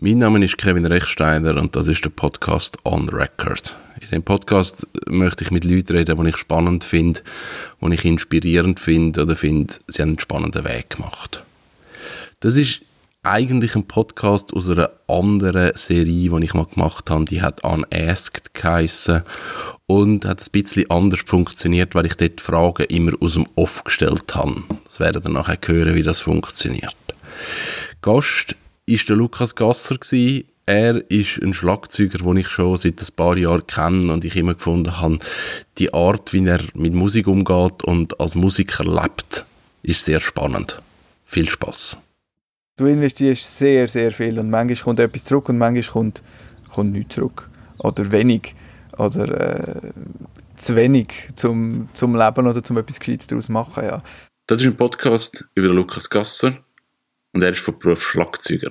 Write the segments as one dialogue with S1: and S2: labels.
S1: Mein Name ist Kevin Rechsteiner und das ist der Podcast On Record. In dem Podcast möchte ich mit Leuten reden, die ich spannend finde, die ich inspirierend finde oder finde, sie haben einen spannenden Weg gemacht. Das ist eigentlich ein Podcast aus einer anderen Serie, die ich mal gemacht habe. Die hat Unasked geheissen und hat ein bisschen anders funktioniert, weil ich dort Fragen immer aus dem Off gestellt habe. Das werden dann nachher hören, wie das funktioniert. Gast ist der Lukas Gasser gewesen. Er ist ein Schlagzeuger, den ich schon seit ein paar Jahren kenne und ich immer gefunden habe, die Art, wie er mit Musik umgeht und als Musiker lebt, ist sehr spannend. Viel Spaß.
S2: Du investierst sehr, sehr viel und manchmal kommt etwas zurück und manchmal kommt, kommt nichts zurück. Oder wenig. Oder äh, zu wenig zum, zum Leben oder zum etwas Gescheites daraus machen. Ja.
S1: Das ist ein Podcast über Lukas Gasser und er ist von Beruf Schlagzeuger.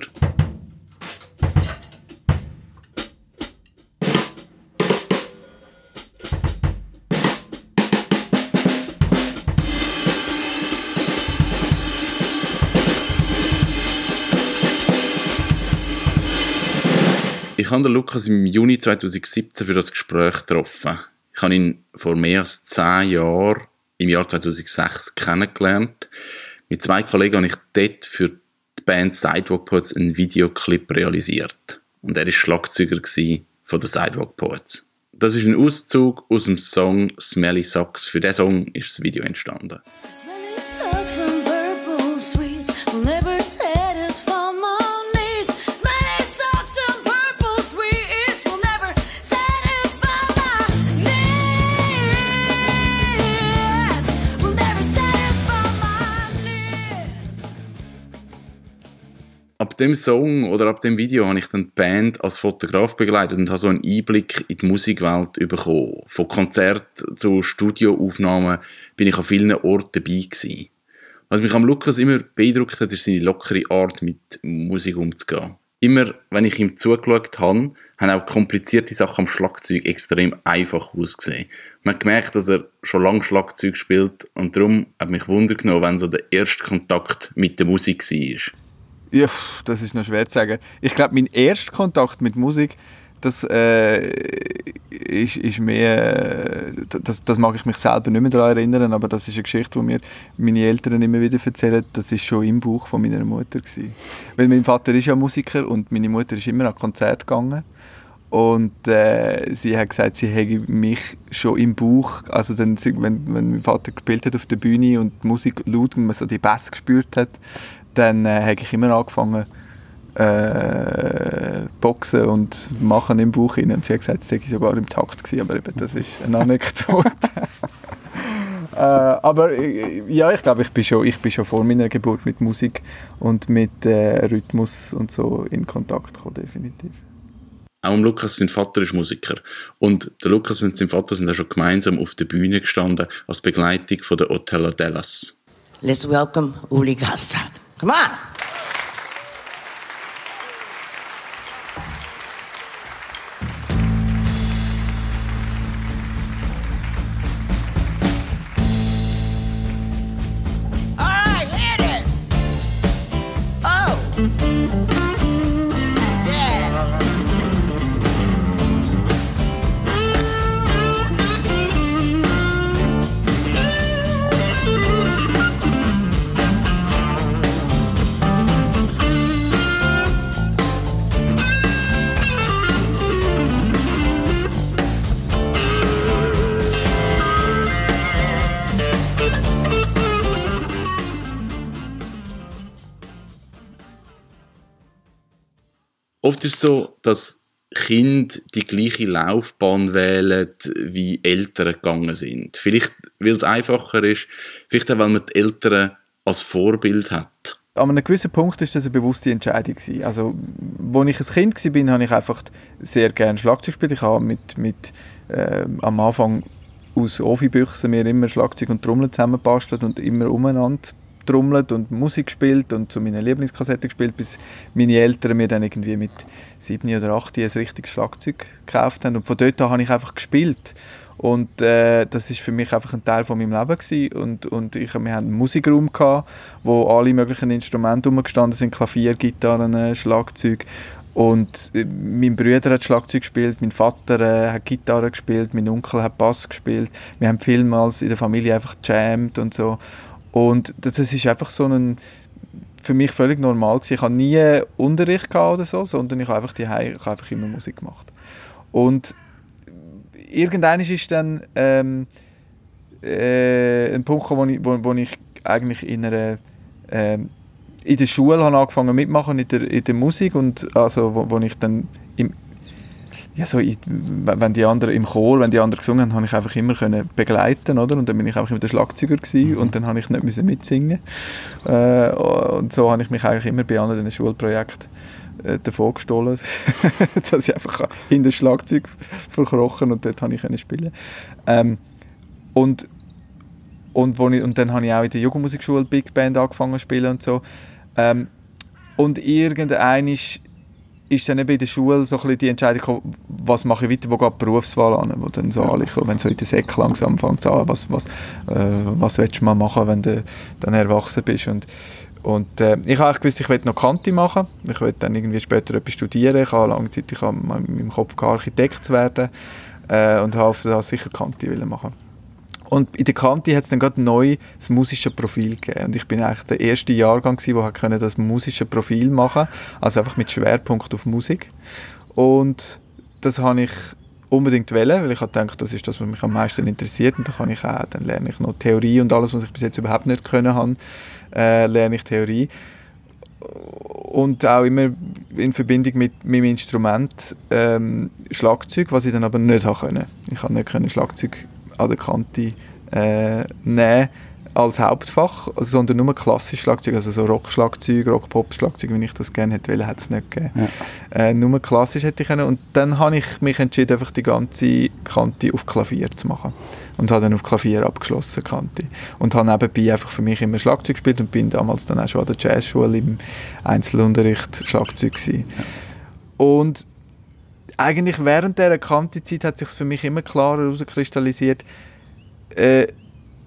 S1: Ich habe den Lukas im Juni 2017 für das Gespräch getroffen. Ich habe ihn vor mehr als zehn Jahren, im Jahr 2006, kennengelernt. Mit zwei Kollegen habe ich dort für Band Sidewalk Poets einen Videoclip realisiert. Und er war Schlagzeuger von den Sidewalk Poets. Das ist ein Auszug aus dem Song Smelly Socks. Für diesen Song ist das Video entstanden. Dem Song oder ab dem Video habe ich dann die Band als Fotograf begleitet und habe so einen Einblick in die Musikwelt bekommen. Von Konzert zu Studioaufnahmen bin ich an vielen Orten dabei gewesen. Was mich am Lukas immer beeindruckt hat, ist seine lockere Art, mit Musik umzugehen. Immer, wenn ich ihm zugeschaut habe, haben auch komplizierte Sachen am Schlagzeug extrem einfach ausgesehen. Man hat gemerkt, dass er schon lange Schlagzeug spielt und darum hat mich Wunder genommen, wenn so der erste Kontakt mit der Musik war.
S2: Ja, das ist noch schwer zu sagen. Ich glaube, mein erster Kontakt mit Musik, das äh, ist, ist mehr, das, das mag ich mich selber nicht mehr daran erinnern, aber das ist eine Geschichte, die mir meine Eltern immer wieder erzählen. Das ist schon im Buch von meiner Mutter gewesen. Weil mein Vater ist ja Musiker und meine Mutter ist immer an Konzert gegangen. Und äh, sie hat gesagt, sie hätte mich schon im Buch, also dann, wenn, wenn mein Vater gespielt hat auf der Bühne und die Musik laut und man so die Bass gespürt hat, dann äh, habe ich immer angefangen äh, boxen und machen im Buch rein. Und sie hat gesagt, es sei sogar im Takt gewesen, aber eben, das ist eine Anekdote. äh, aber äh, ja, ich glaube, ich bin schon, ich bin schon vor meiner Geburt mit Musik und mit äh, Rhythmus und so in Kontakt gekommen, definitiv.
S1: Auch Lukas, sein Vater ist Musiker. Und der Lukas und sein Vater sind auch schon gemeinsam auf der Bühne gestanden, als Begleitung von der Otella Dallas.
S3: Let's welcome Uli Gasser. Come on.
S1: Oft ist es so, dass Kinder die gleiche Laufbahn wählen, wie Eltern gegangen sind. Vielleicht, weil es einfacher ist, vielleicht auch, weil man die Eltern als Vorbild hat.
S2: An einem gewissen Punkt ist das eine bewusste Entscheidung. Also, als ich ein Kind war, habe ich einfach sehr gerne Schlagzeug gespielt. Ich habe mit, mit äh, am Anfang aus Ofi-Büchsen mir immer Schlagzeug und Trommel zusammengebastelt und immer umeinander trommelt und Musik gespielt und zu meinen Lieblingskassetten gespielt, bis meine Eltern mir dann irgendwie mit sieben oder acht ein richtiges Schlagzeug gekauft haben. Und von dort an habe ich einfach gespielt. Und äh, das ist für mich einfach ein Teil von meinem Leben gewesen. Und, und ich, wir hatten einen Musikraum, gehabt, wo alle möglichen Instrumente rumgestanden sind, Klavier, Gitarren, Schlagzeug. Und äh, mein Bruder hat Schlagzeug gespielt, mein Vater äh, hat Gitarre gespielt, mein Onkel hat Bass gespielt. Wir haben vielmals in der Familie einfach jammed und so. Und das, ist einfach so ein für mich völlig normal gewesen. Ich habe nie Unterricht gehabt oder so, sondern ich habe einfach die ich habe einfach immer Musik gemacht. Und irgendwann ist dann ähm, äh, ein Punkt, wo ich, wo, wo ich eigentlich in einer ähm, in der Schule habe angefangen mitmachen in der, in der Musik und also wo, wo ich dann ja, so, ich, wenn die anderen im Chor, wenn die anderen gesungen haben, habe ich einfach immer können begleiten, oder? Und dann bin ich einfach immer der Schlagzeuger gewesen mhm. und dann habe ich nicht müssen mitsingen. Äh, und so habe ich mich eigentlich immer bei anderen Schulprojekten äh, davon gestohlen, dass ich einfach in das Schlagzeug verkrochen und dort habe ich können spielen. Ähm, und und, wo ich, und dann habe ich auch in der Jugendmusikschule Big Band angefangen zu spielen und so. Ähm, und irgendein ist ist dann eben in der Schule so ein bisschen die Entscheidung gekommen, was mache ich weiter, wo geht die Berufswahl an, wo dann so alle kommen, wenn so in der Sek langsam anfängt, ah, was, was, äh, was willst du mal machen, wenn du dann erwachsen bist und und äh, ich habe gewusst, ich will noch Kanti machen. Ich will dann irgendwie später etwas studieren. Ich habe lange Zeit ich habe in meinem Kopf gehabt, Architekt zu werden äh, und habe das sicher Kanti machen. Und in der Kante hat es dann gerade neu das musische Profil gegeben. Und ich bin eigentlich der erste Jahrgang, der das musische Profil machen konnte. Also einfach mit Schwerpunkt auf Musik. Und das habe ich unbedingt wählen, weil ich gedacht, das ist das, was mich am meisten interessiert. Und dann, kann ich auch, dann lerne ich noch Theorie und alles, was ich bis jetzt überhaupt nicht können habe, äh, lerne ich Theorie. Und auch immer in Verbindung mit meinem Instrument ähm, Schlagzeug, was ich dann aber nicht können. Ich habe nicht Schlagzeug an der Kante äh, nehmen als Hauptfach, also, sondern nur klassisches Schlagzeug, also so Rock-Schlagzeug, Rock-Pop-Schlagzeug, wie ich das gerne hätte wollen, hätte es nicht gegeben. Ja. Äh, nur klassisch hätte ich können. Und dann habe ich mich entschieden, einfach die ganze Kante auf Klavier zu machen. Und habe dann auf Klavier abgeschlossen, Kante. Und habe nebenbei einfach für mich immer Schlagzeug gespielt und bin damals dann auch schon an der Jazzschule im Einzelunterricht Schlagzeug gewesen. Ja. Und eigentlich während dieser Kante-Zeit hat sich für mich immer klarer herauskristallisiert, äh,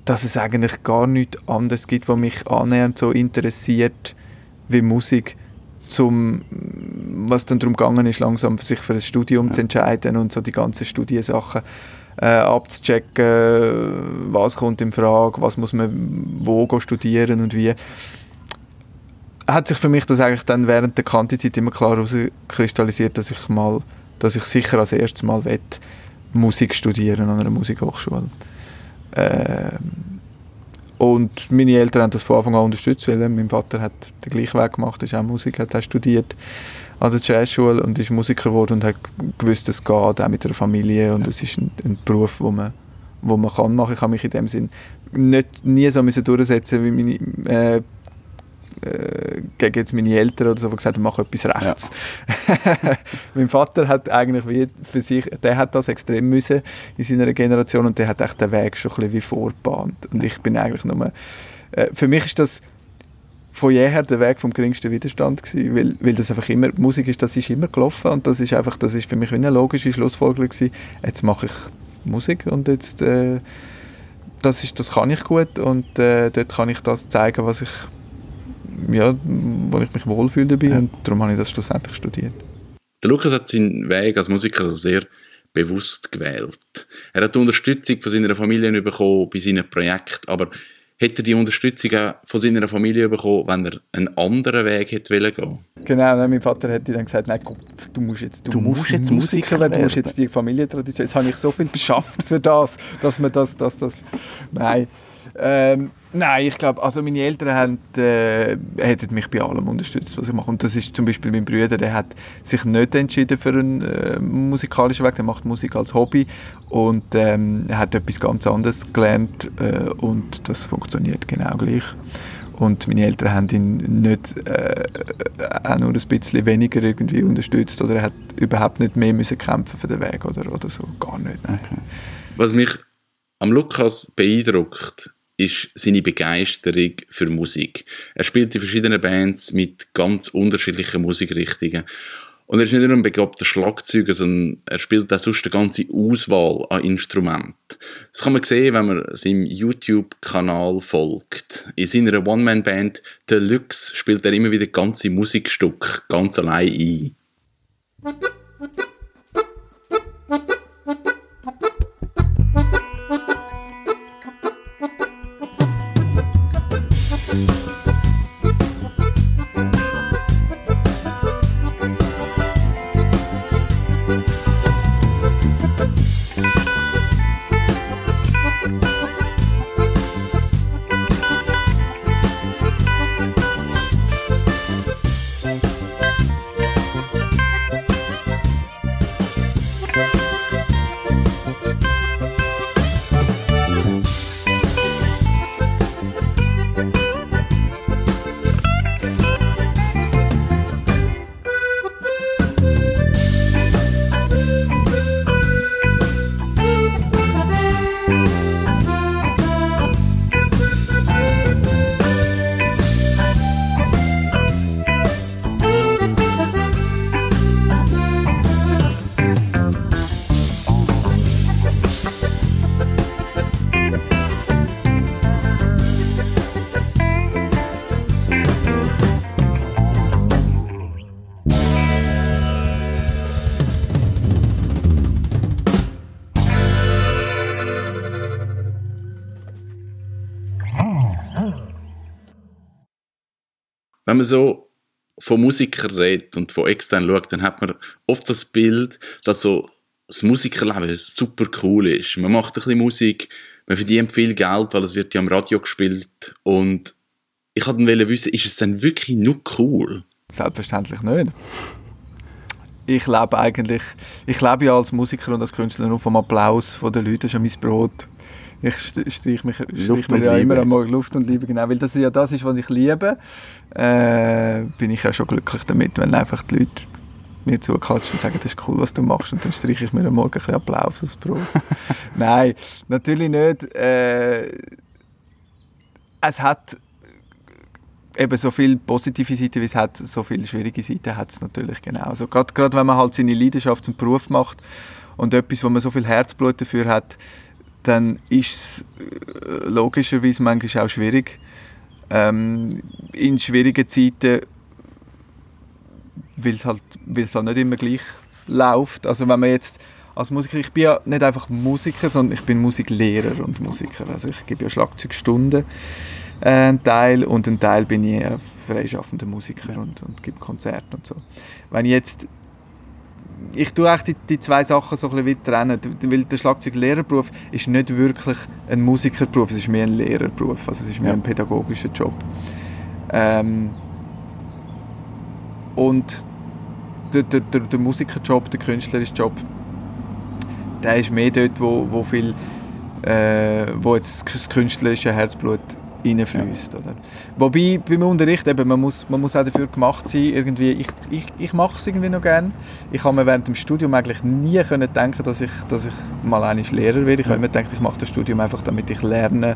S2: dass es eigentlich gar nichts anderes gibt, was mich annähernd so interessiert wie Musik, zum, was dann darum gegangen ist, langsam sich für ein Studium ja. zu entscheiden und so die ganzen Studiensachen äh, abzuchecken, was kommt in Frage, was muss man wo studieren und wie hat sich für mich das eigentlich dann während der Kantizeit immer klar herauskristallisiert, dass ich mal dass ich sicher als erstes Mal will, Musik studieren an einer Musikhochschule. Ähm, und meine Eltern haben das von Anfang an unterstützt, weil mein Vater hat den gleichen Weg gemacht, ist auch Musik, hat auch studiert an der Jazzschule und ist Musiker geworden und hat gewusst, es geht auch mit der Familie und es ist ein, ein Beruf, wo man, wo man kann machen. Ich habe mich in dem Sinn nicht nie so durchsetzen wie meine äh, äh, gegen jetzt meine Eltern oder so, die gesagt haben, mach etwas rechts. Ja. mein Vater hat eigentlich wie für sich, der hat das extrem müssen in seiner Generation und der hat echt den Weg schon ein bisschen wie vorbahnt. Und ich bin eigentlich nur, äh, für mich ist das von jeher der Weg vom geringsten Widerstand gewesen, weil, weil das einfach immer, Musik ist, das ist immer gelaufen und das ist einfach, das ist für mich eine logische Schlussfolgerung gewesen. Jetzt mache ich Musik und jetzt, äh, das, ist, das kann ich gut und äh, dort kann ich das zeigen, was ich ja, wo ich mich wohlfühle dabei ja. und darum habe ich das schlussendlich studiert.
S1: Der Lukas hat seinen Weg als Musiker sehr bewusst gewählt. Er hat die Unterstützung von seiner Familie bekommen bei seinem Projekt, aber hätte er die Unterstützung auch von seiner Familie bekommen, wenn er einen anderen Weg hätte wollen gehen?
S2: Genau, mein Vater hätte dann gesagt, nein, du musst jetzt, du, du musst jetzt Musiker werden, du musst jetzt die Familientradition, jetzt habe ich so viel geschafft für das, dass man das, das, das, nein. Ähm, Nein, ich glaube, also meine Eltern haben, äh, hätten mich bei allem unterstützt, was ich mache. Und das ist zum Beispiel mein Bruder, der hat sich nicht entschieden für einen äh, musikalischen Weg, der macht Musik als Hobby und ähm, hat etwas ganz anderes gelernt äh, und das funktioniert genau gleich. Und meine Eltern haben ihn nicht äh, auch nur ein bisschen weniger irgendwie unterstützt oder er hat überhaupt nicht mehr müssen kämpfen für den Weg oder, oder so, gar nicht. Nein.
S1: Was mich am Lukas beeindruckt, ist seine Begeisterung für Musik. Er spielt in verschiedenen Bands mit ganz unterschiedlichen Musikrichtungen. Und er ist nicht nur ein begabter Schlagzeuger, sondern er spielt auch sonst eine ganze Auswahl an Instrumenten. Das kann man sehen, wenn man seinem YouTube-Kanal folgt. In seiner One-Man-Band Deluxe spielt er immer wieder ganze Musikstücke ganz allein ein. Wenn man so von Musikern redet und von extern schaut, dann hat man oft das Bild, dass so das Musikerleben super cool ist. Man macht ein bisschen Musik, man verdient viel Geld, weil es wird ja am Radio gespielt und ich wollte wissen, ist es denn wirklich nur cool?
S2: Selbstverständlich nicht. Ich lebe eigentlich, ich lebe ja als Musiker und als Künstler nur vom Applaus von den Leuten, das ist ja mein Brot. Ich streiche mich, streich mir ja immer am Morgen Luft und Liebe, genau, weil das ja das ist, was ich liebe. Äh, bin ich ja schon glücklich damit, wenn einfach die Leute mir zuklatschen und sagen, das ist cool, was du machst und dann streiche ich mir am Morgen ein bisschen Applaus aufs Brot. Nein, natürlich nicht. Äh, es hat eben so viele positive Seiten, wie es hat, so viele schwierige Seiten hat es natürlich genauso. Gerade, gerade wenn man halt seine Leidenschaft zum Beruf macht und etwas, wo man so viel Herzblut dafür hat, dann ist es äh, logischerweise manchmal auch schwierig. Ähm, in schwierigen Zeiten, weil es halt, halt nicht immer gleich läuft. Also wenn man jetzt als Musiker, ich bin ja nicht einfach Musiker, sondern ich bin Musiklehrer und Musiker. Also ich gebe ja Schlagzeugstunden äh, einen Teil und ein Teil bin ich freischaffender Musiker und, und gebe Konzerte und so. Wenn ich jetzt ich tue die, die zwei Sachen so ein bisschen trennen, weil der Schlagzeuglehrerberuf ist nicht wirklich ein Musikerberuf, es ist mehr ein Lehrerberuf, also es ist mehr ja. ein pädagogischer Job. Ähm, und der, der, der, der Musikerjob, der künstlerische Job, der ist mehr dort, wo, wo viel, äh, wo jetzt das künstlerische Herzblut reinfließt. Ja. Oder? Wobei beim Unterricht eben, man muss, man muss auch dafür gemacht sein, irgendwie, ich, ich, ich mache es irgendwie noch gerne. Ich habe mir während dem Studium eigentlich nie können denken, dass ich, dass ich mal eigentlich Lehrer werde. Ich habe immer gedacht, ich mache das Studium einfach, damit ich lerne,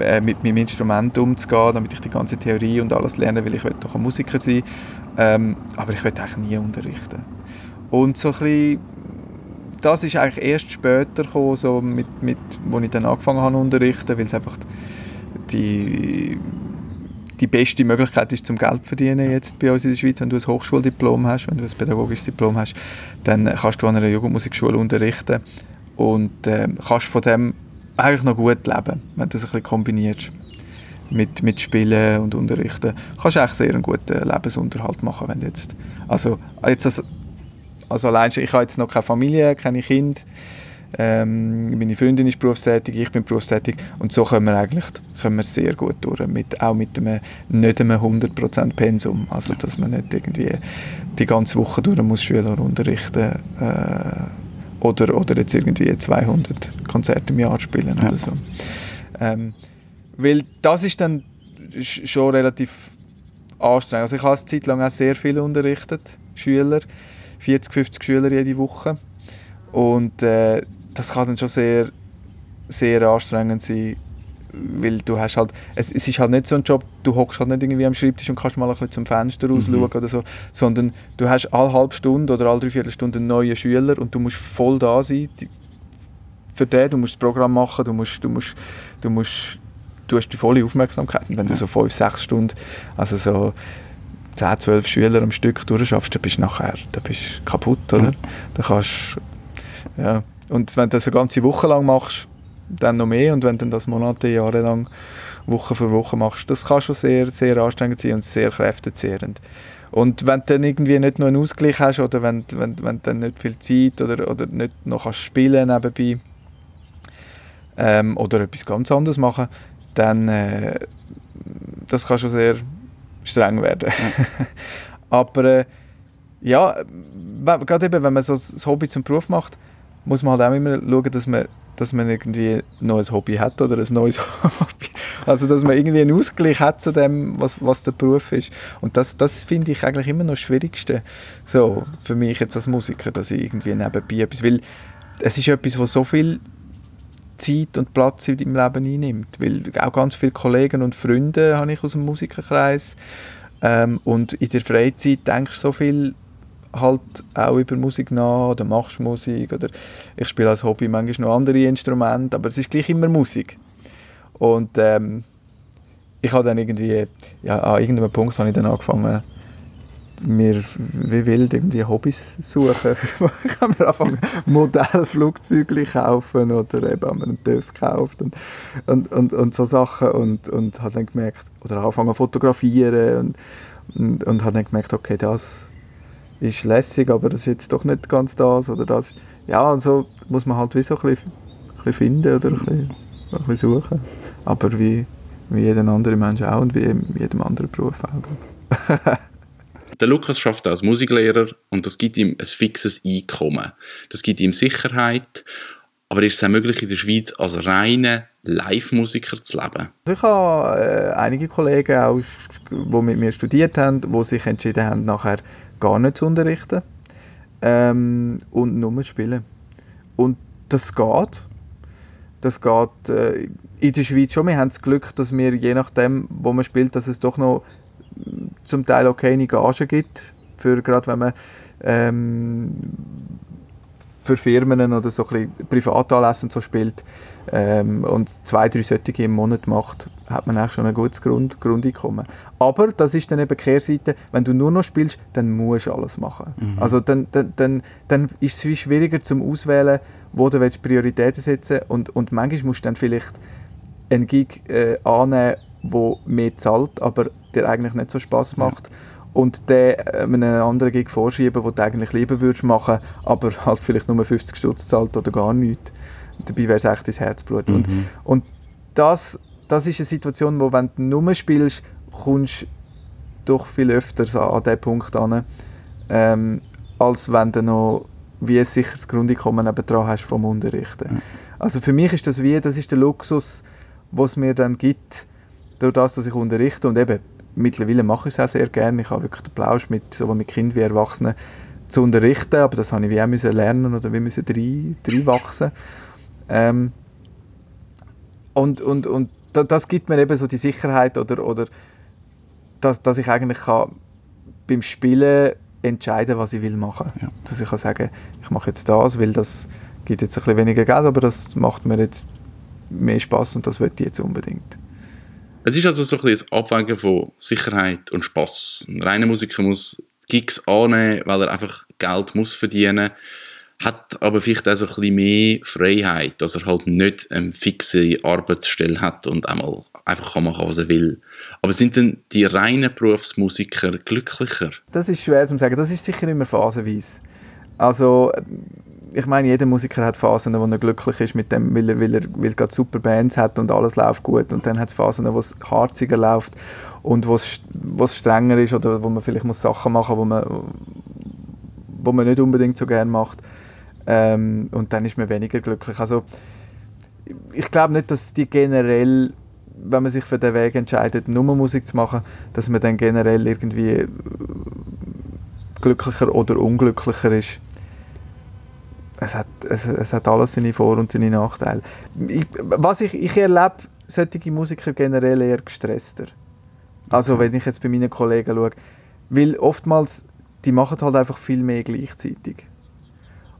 S2: äh, mit meinem Instrument umzugehen, damit ich die ganze Theorie und alles lerne, weil ich will doch ein Musiker sein. Ähm, aber ich will eigentlich nie unterrichten. Und so ein bisschen, das ist eigentlich erst später gekommen, so mit, mit, wo ich dann angefangen habe zu unterrichten, weil es einfach die, die beste Möglichkeit ist zum Geld zu verdienen jetzt bei uns in der Schweiz. Wenn du ein Hochschuldiplom hast, wenn du ein pädagogisches Diplom hast, dann kannst du an einer Jugendmusikschule unterrichten und äh, kannst von dem eigentlich noch gut leben, wenn du das ein bisschen kombinierst mit, mit Spielen und Unterrichten. Kannst du eigentlich sehr einen guten Lebensunterhalt machen, wenn jetzt, also jetzt als, also allein ich habe jetzt noch keine Familie, keine Kinder, ähm, meine Freundin ist berufstätig, ich bin berufstätig und so kommen wir eigentlich kommen wir sehr gut durch, mit, auch mit einem nicht einem 100% Pensum, also dass man nicht irgendwie die ganze Woche durch muss Schüler unterrichten äh, oder, oder jetzt irgendwie 200 Konzerte im Jahr spielen ja. oder so. Ähm, weil das ist dann schon relativ anstrengend. Also ich habe eine Zeit lang auch sehr viel unterrichtet, Schüler, 40, 50 Schüler jede Woche und äh, das kann dann schon sehr, sehr anstrengend sein, weil du hast halt, es, es ist halt nicht so ein Job, du hockst halt nicht irgendwie am Schreibtisch und kannst mal ein bisschen zum Fenster raus mhm. oder so, sondern du hast alle halbe Stunde oder alle dreiviertel Stunde einen neuen Schüler und du musst voll da sein für den, du musst das Programm machen, du musst, du musst, du musst, du hast die volle Aufmerksamkeit und wenn du so fünf, sechs Stunden, also so 10, 12 Schüler am Stück durchschaffst, dann bist du nachher dann bist du kaputt, oder?
S1: Mhm.
S2: Dann kannst, ja. Und wenn du das eine ganze Woche lang machst, dann noch mehr. Und wenn du das Monate, Jahre lang, Woche für Woche machst, das kann schon sehr, sehr anstrengend sein und sehr kräftezehrend. Und wenn du dann irgendwie nicht noch einen Ausgleich hast oder wenn, wenn, wenn du dann nicht viel Zeit oder, oder nicht noch kannst spielen nebenbei ähm, oder etwas ganz anderes machen, dann äh, das kann schon sehr streng werden. Aber äh, ja, gerade eben, wenn man so das Hobby zum Beruf macht, muss man halt auch immer schauen, dass man, dass man irgendwie ein Hobby hat oder ein neues Hobby. Also, dass man irgendwie einen Ausgleich hat zu dem, was, was der Beruf ist. Und das, das finde ich eigentlich immer noch das Schwierigste. So, für mich jetzt als Musiker, dass ich irgendwie nebenbei etwas will. Es ist etwas, was so viel Zeit und Platz in deinem Leben einnimmt. Weil auch ganz viele Kollegen und Freunde habe ich aus dem Musikerkreis. Ähm, und in der Freizeit denkst du so viel halt auch über Musik nach oder machst Musik oder ich spiele als Hobby manchmal noch andere Instrumente, aber es ist gleich immer Musik. Und ähm, ich habe dann irgendwie, ja, an irgendeinem Punkt habe ich dann angefangen, mir wie wild irgendwie Hobbys suchen. ich habe mir angefangen, Modellflugzeuge kaufen oder eben habe mir einen TÜV gekauft und, und, und, und so Sachen und, und habe dann gemerkt, oder angefangen fotografieren und, und, und habe dann gemerkt, okay, das ist lässig, aber das ist jetzt doch nicht ganz das oder das. Ja, und so muss man halt wie so ein bisschen, ein bisschen finden oder ein bisschen, ein bisschen suchen. Aber wie, wie jeder andere Mensch auch und wie in jedem anderen Beruf auch.
S1: Der Lukas schafft als Musiklehrer und das gibt ihm ein fixes Einkommen. Das gibt ihm Sicherheit, aber ist es auch möglich, in der Schweiz als reiner Live-Musiker zu leben?
S2: Ich habe äh, einige Kollegen, auch, die mit mir studiert haben, die sich entschieden haben, nachher gar nicht zu unterrichten ähm, und nur zu spielen. Und das geht. Das geht äh, in der Schweiz schon. Wir haben das Glück, dass wir je nachdem, wo man spielt, dass es doch noch zum Teil auch keine Gage gibt. Für, gerade wenn man ähm, für Firmen oder so ein bisschen so spielt ähm, und zwei, drei solche im Monat macht, hat man eigentlich schon ein gutes Grund, Grundeinkommen. Aber das ist dann eben Kehrseite, wenn du nur noch spielst, dann musst du alles machen. Also dann, dann, dann, dann ist es viel schwieriger zum Auswählen, wo du willst Prioritäten setzen und, und manchmal musst du dann vielleicht einen Gig äh, annehmen, der mehr zahlt, aber der eigentlich nicht so Spaß macht. Und den äh, einem anderen Gig vorschieben, den du eigentlich lieber würdest machen, aber halt vielleicht nur 50 Stutz zahlt oder gar nichts. Dabei wäre es echt ins Herzblut. Und, und das, das ist eine Situation, wo wenn du nur spielst, kommst du doch viel öfter so an diesen Punkt an, ähm, als wenn du noch wie ein sicheres Grundeinkommen nebendran hast vom Unterrichten. Also für mich ist das wie, das ist der Luxus, was es mir dann gibt, durch das, dass ich unterrichte und eben mittlerweile mache ich es auch sehr gerne. Ich habe wirklich den Plausch mit sowohl mit Kindern wie Erwachsenen zu unterrichten, aber das habe ich wie auch müssen lernen oder wie müssen rein, reinwachsen. Ähm, und, und, und da- das gibt mir eben so die Sicherheit oder, oder dass, dass ich eigentlich kann beim Spielen entscheiden, was ich will machen.
S1: Ja.
S2: Dass ich kann sagen, ich mache jetzt das, weil das gibt jetzt ein bisschen weniger Geld, aber das macht mir jetzt mehr Spaß und das will ich jetzt unbedingt.
S1: Es ist also so ein bisschen ein Abwägen von Sicherheit und Spass. Ein reiner Musiker muss Gigs annehmen, weil er einfach Geld muss verdienen hat aber vielleicht auch so ein bisschen mehr Freiheit, dass er halt nicht eine fixe Arbeitsstelle hat und einmal einfach kann machen, was er will. Aber sind denn die reinen Berufsmusiker glücklicher?
S2: Das ist schwer zu sagen. Das ist sicher immer phasenweise. Also, ich meine, jeder Musiker hat Phasen, wo er glücklich ist mit dem, weil er, weil er, weil er gerade super Bands hat und alles läuft gut. Und dann hat es Phasen, wo es harziger läuft und wo es, strenger ist oder wo man vielleicht muss Sachen machen muss, man, wo man nicht unbedingt so gerne macht. Ähm, und dann ist man weniger glücklich. Also, ich glaube nicht, dass die generell, wenn man sich für den Weg entscheidet, nur Musik zu machen, dass man dann generell irgendwie glücklicher oder unglücklicher ist. Es hat, es, es hat alles seine Vor- und seine Nachteile. Ich, was ich, ich erlebe solche Musiker generell eher gestresster. Also wenn ich jetzt bei meinen Kollegen schaue, weil oftmals, die machen halt einfach viel mehr gleichzeitig.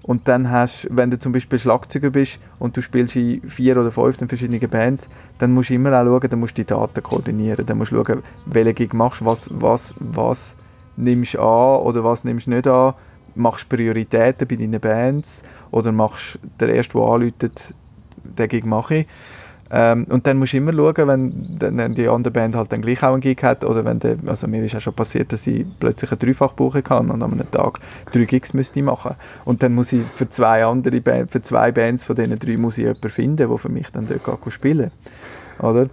S2: Und dann hast wenn du zum Beispiel Schlagzeuger bist und du spielst in vier oder fünf verschiedenen Bands, dann musst du immer auch schauen, dann musst du die Daten koordinieren, dann musst du schauen, welche Gig machst, was, was, was nimmst du an oder was nimmst du nicht an? Machst Prioritäten bei deinen Bands oder machst du den ersten, der anläutet, den Gig mache ich? Ähm, und dann musst du immer schauen, wenn dann die andere Band halt dann gleich auch einen Gig hat oder wenn der, also mir ist auch schon passiert, dass ich plötzlich eine Dreifachbuche kann und an einem Tag drei Gigs müsste ich machen. Und dann muss ich für zwei andere Band, für zwei Bands von diesen drei muss ich jemanden finden, der für mich dann dort spielen oder?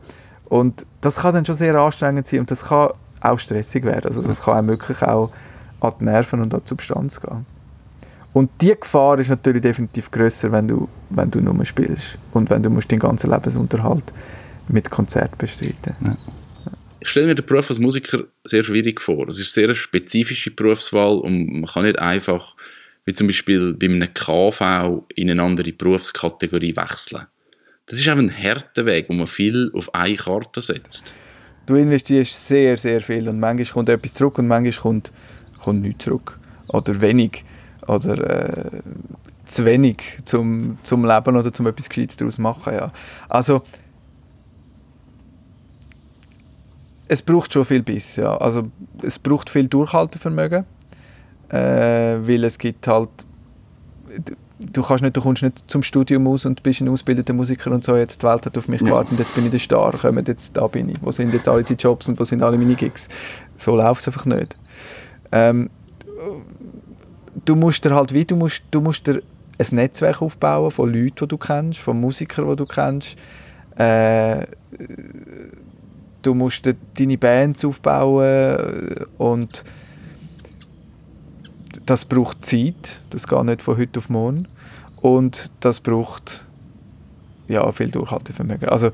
S2: Und das kann dann schon sehr anstrengend sein und das kann auch stressig werden. Also das kann auch wirklich auch an die Nerven und an die Substanz gehen. Und die Gefahr ist natürlich definitiv größer, wenn du, wenn du nur spielst und wenn du musst deinen ganzen Lebensunterhalt mit Konzert bestreiten. Ja.
S1: Ich stelle mir den Beruf als Musiker sehr schwierig vor. Es ist eine sehr spezifische Berufswahl und man kann nicht einfach, wie zum Beispiel bei einem KV, in eine andere Berufskategorie wechseln. Das ist auch ein harter Weg, wo man viel auf eine Karte setzt.
S2: Du investierst sehr, sehr viel und manchmal kommt etwas zurück und manchmal kommt, kommt nichts zurück. Oder wenig oder äh, zu wenig zum, zum Leben oder zum etwas Gescheites daraus machen. Ja. Also es braucht schon viel Biss. Ja. Also es braucht viel Durchhaltevermögen, äh, weil es gibt halt du kannst nicht, du kommst nicht zum Studium aus und bist ein ausgebildeter Musiker und so, jetzt die Welt hat auf mich gewartet und jetzt bin ich der Star, kommt jetzt, da bin ich. Wo sind jetzt alle die Jobs und wo sind alle meine Gigs? So läuft es einfach nicht. Ähm, du musst dir halt wie, du musst, du musst dir ein Netzwerk aufbauen von Leuten, die du kennst, von Musikern, die du kennst. Äh, du musst deine Bands aufbauen und das braucht Zeit, das geht nicht von heute auf morgen und das braucht ja, viel Durchhaltevermögen. Also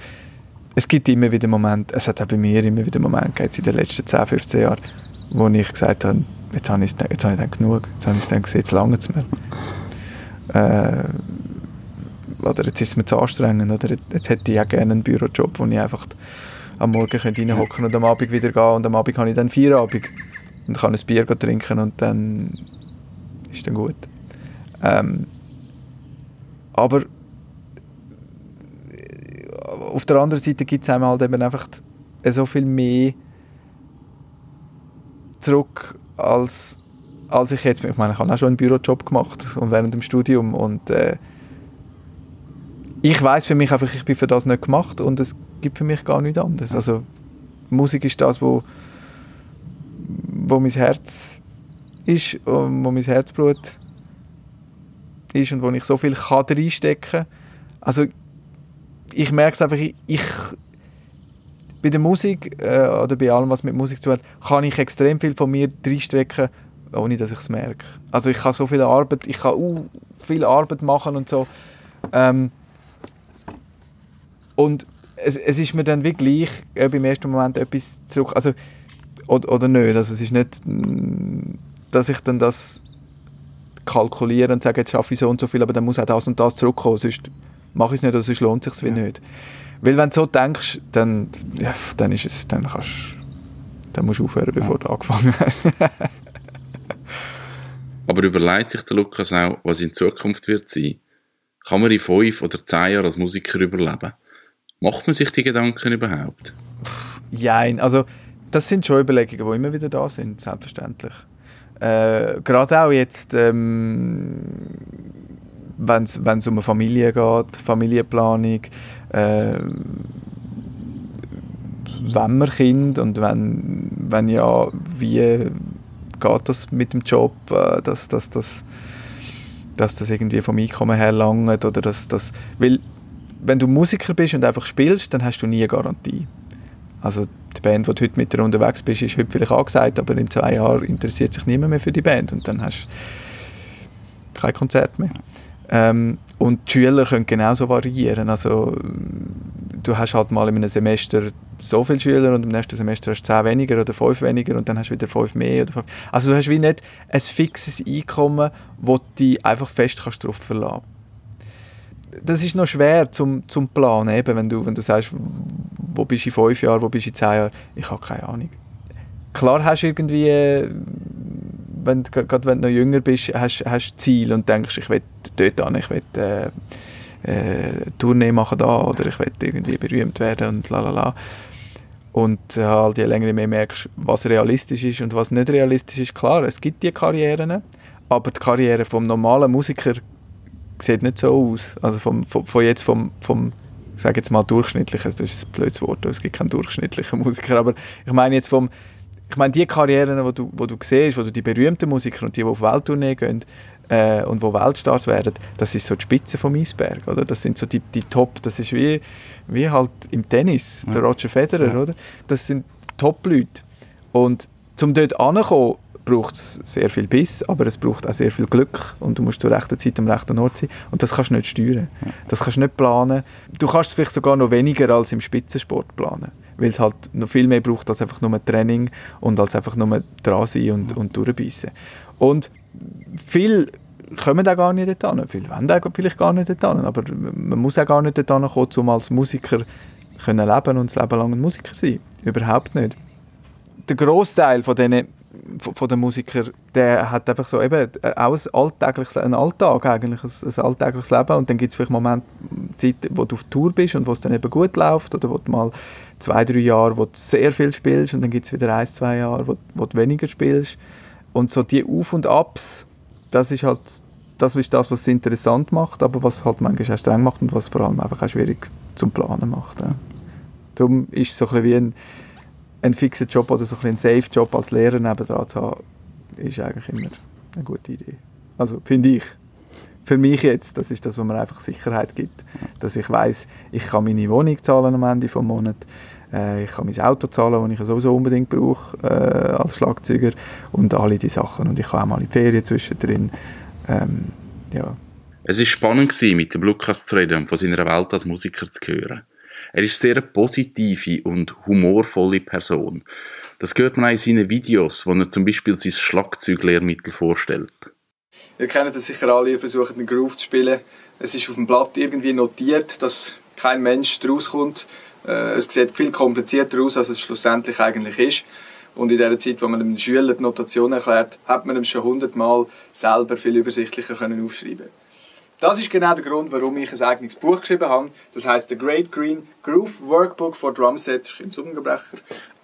S2: es gibt immer wieder Momente, es hat auch bei mir immer wieder Momente in den letzten 10, 15 Jahren, wo ich gesagt habe, jetzt habe ich, jetzt habe ich dann genug, jetzt habe ich gedacht, jetzt lange es mir. Äh, oder jetzt ist es mir zu anstrengend, oder jetzt hätte ich auch gerne einen Bürojob, wo ich einfach am Morgen reinhocken und am Abend wieder gehen und am Abend habe ich dann vier Abend und kann ein Bier trinken und dann ist dann gut. Ähm, aber auf der anderen Seite gibt es halt eben einfach so viel mehr zurück als, als ich jetzt, ich meine, ich habe auch schon einen Bürojob gemacht und während dem Studium und äh, ich weiß für mich einfach, ich bin für das nicht gemacht und es gibt für mich gar nichts anderes. Also Musik ist das, wo, wo mein Herz ist, und wo mein Herzblut ist und wo ich so viel kann reinstecken kann. Also ich merke es einfach, ich, ich bei der Musik äh, oder bei allem, was mit Musik zu tun hat, kann ich extrem viel von mir reinstrecken, ohne dass ich es merke. Also ich kann so viel Arbeit, ich kann uh, viel Arbeit machen und so. Ähm, und es, es ist mir dann wirklich äh, beim ersten Moment etwas zurück, also oder, oder nicht, also es ist nicht, dass ich dann das kalkuliere und sage, jetzt schaffe ich so und so viel, aber dann muss auch das und das zurückkommen, sonst mache ich es nicht oder sonst lohnt es sich ja. nicht. Weil wenn du so denkst, dann, ja, dann ist es, dann kannst dann musst du aufhören, bevor ja. du angefangen hast.
S1: Aber überlegt sich der Lukas auch, was in Zukunft wird sein? Kann man in fünf oder zehn Jahren als Musiker überleben? Macht man sich die Gedanken überhaupt?
S2: Nein, also das sind schon Überlegungen, die immer wieder da sind, selbstverständlich. Äh, Gerade auch jetzt, ähm, wenn es um eine Familie geht, Familienplanung, äh, wenn man Kind und wenn, wenn ja, wie geht das mit dem Job, äh, dass, dass, dass, dass das irgendwie vom Einkommen her langt oder dass, dass, weil wenn du Musiker bist und einfach spielst, dann hast du nie eine Garantie. Also die Band, die du heute mit dir unterwegs bist, ist heute vielleicht angesagt, aber in zwei Jahren interessiert sich niemand mehr für die Band und dann hast du kein Konzert mehr. Ähm, und die Schüler können genauso variieren. Also, du hast halt mal in einem Semester so viele Schüler und im nächsten Semester hast du zehn weniger oder fünf weniger und dann hast du wieder fünf mehr. Oder fünf. Also du hast wie nicht ein fixes Einkommen, wo du dich einfach fest kannst darauf verlassen Das ist noch schwer zum, zum Planen, eben, wenn, du, wenn du sagst, wo bist du in fünf Jahren, wo bist du in zehn Jahren. Ich habe keine Ahnung. Klar hast du irgendwie wenn, gerade wenn du noch jünger bist, hast du Ziel und denkst, ich will dort an, ich will äh, äh, Tournee machen da oder ich will irgendwie berühmt werden und la la und äh, halt je länger mehr merkst, was realistisch ist und was nicht realistisch ist. Klar, es gibt die Karrieren, aber die Karriere vom normalen Musiker sieht nicht so aus. Also vom, vom, von jetzt vom, vom ich sage jetzt mal durchschnittlichen, das ist ein blödes Wort, es gibt keinen durchschnittlichen Musiker, aber ich meine jetzt vom, ich meine die Karrieren, wo du, wo du siehst, wo du die berühmten Musiker und die, die auf Welttournee gehen äh, und wo Weltstars werden, das ist so die Spitze vom Eisberg, oder? Das sind so die, die Top, das ist wie, wie halt im Tennis, der Roger Federer,
S1: Ja.
S2: oder? Das sind Top-Leute. Und zum dort anzukommen, braucht es sehr viel Biss, aber es braucht auch sehr viel Glück und du musst zur rechten Zeit am rechten Ort sein und das kannst du nicht steuern. Das kannst du nicht planen. Du kannst es vielleicht sogar noch weniger als im Spitzensport planen, weil es halt noch viel mehr braucht als einfach nur Training und als einfach nur dran sein und, und durchbeissen. Und viel kommen auch gar nicht dorthin. Viele wollen auch vielleicht gar nicht dorthin, aber man muss auch gar nicht dorthin kommen, um als Musiker können leben und das Leben lang ein Musiker sein. Überhaupt nicht. Der Großteil von diesen von den Musikern, der hat einfach so eben auch ein alltägliches, ein Alltag eigentlich, ein, ein alltägliches Leben und dann gibt es vielleicht Momente, Zeiten, wo du auf Tour bist und wo es dann eben gut läuft oder wo du mal zwei, drei Jahre, wo du sehr viel spielst und dann gibt es wieder ein, zwei Jahre, wo, wo du weniger spielst und so die Auf- und Abs, das ist halt das ist das, was es interessant macht, aber was halt manchmal auch streng macht und was vor allem einfach auch schwierig zum Planen macht. Ja. Darum ist so ein bisschen wie ein, ein fixer Job oder so ein, ein Safe-Job als Lehrer nebendran zu haben, ist eigentlich immer eine gute Idee. Also finde ich. Für mich jetzt, das ist das, was mir einfach Sicherheit gibt. Dass ich weiß, ich kann meine Wohnung zahlen am Ende des Monats, äh, ich kann mein Auto zahlen, das ich sowieso unbedingt brauche äh, als Schlagzeuger und alle die Sachen. Und ich kann auch mal in die Ferien zwischendrin. Ähm, ja.
S1: Es war spannend, mit dem Lukas zu reden und von seiner Welt als Musiker zu hören. Er ist eine sehr positive und humorvolle Person. Das hört man auch in seinen Videos, wo er zum Beispiel sein Schlagzeuglehrmittel vorstellt.
S2: Ihr kennt das sicher alle, ihr versucht einen Groove zu spielen. Es ist auf dem Blatt irgendwie notiert, dass kein Mensch daraus kommt. Äh, Es sieht viel komplizierter aus, als es schlussendlich eigentlich ist. Und in der Zeit, wo man einem Schüler die Notation erklärt, hat man ihm schon hundertmal selber viel übersichtlicher können aufschreiben Das ist genau der Grund, warum ich ein eigenes Buch geschrieben habe. Das heißt The Great Green Groove Workbook for Drumset, ein Zungenbrecher.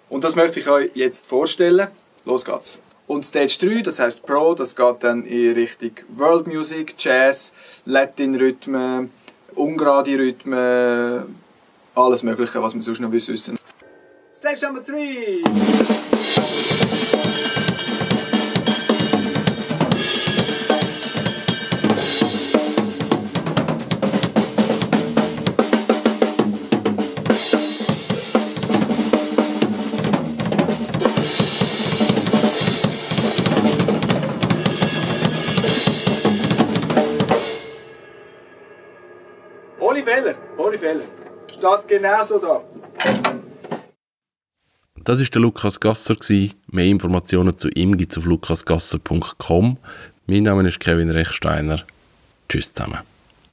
S2: Und das möchte ich euch jetzt vorstellen. Los geht's. Und Stage 3, das heißt Pro, das geht dann in Richtung World Music, Jazz, Latin-Rhythmen, ungerade Rhythmen, alles Mögliche, was man sonst noch wissen. Stage Number 3! Steht genau so da.
S1: Das ist der Lukas Gasser. Mehr Informationen zu ihm gibt es auf lukasgasser.com. Mein Name ist Kevin Rechsteiner. Tschüss zusammen.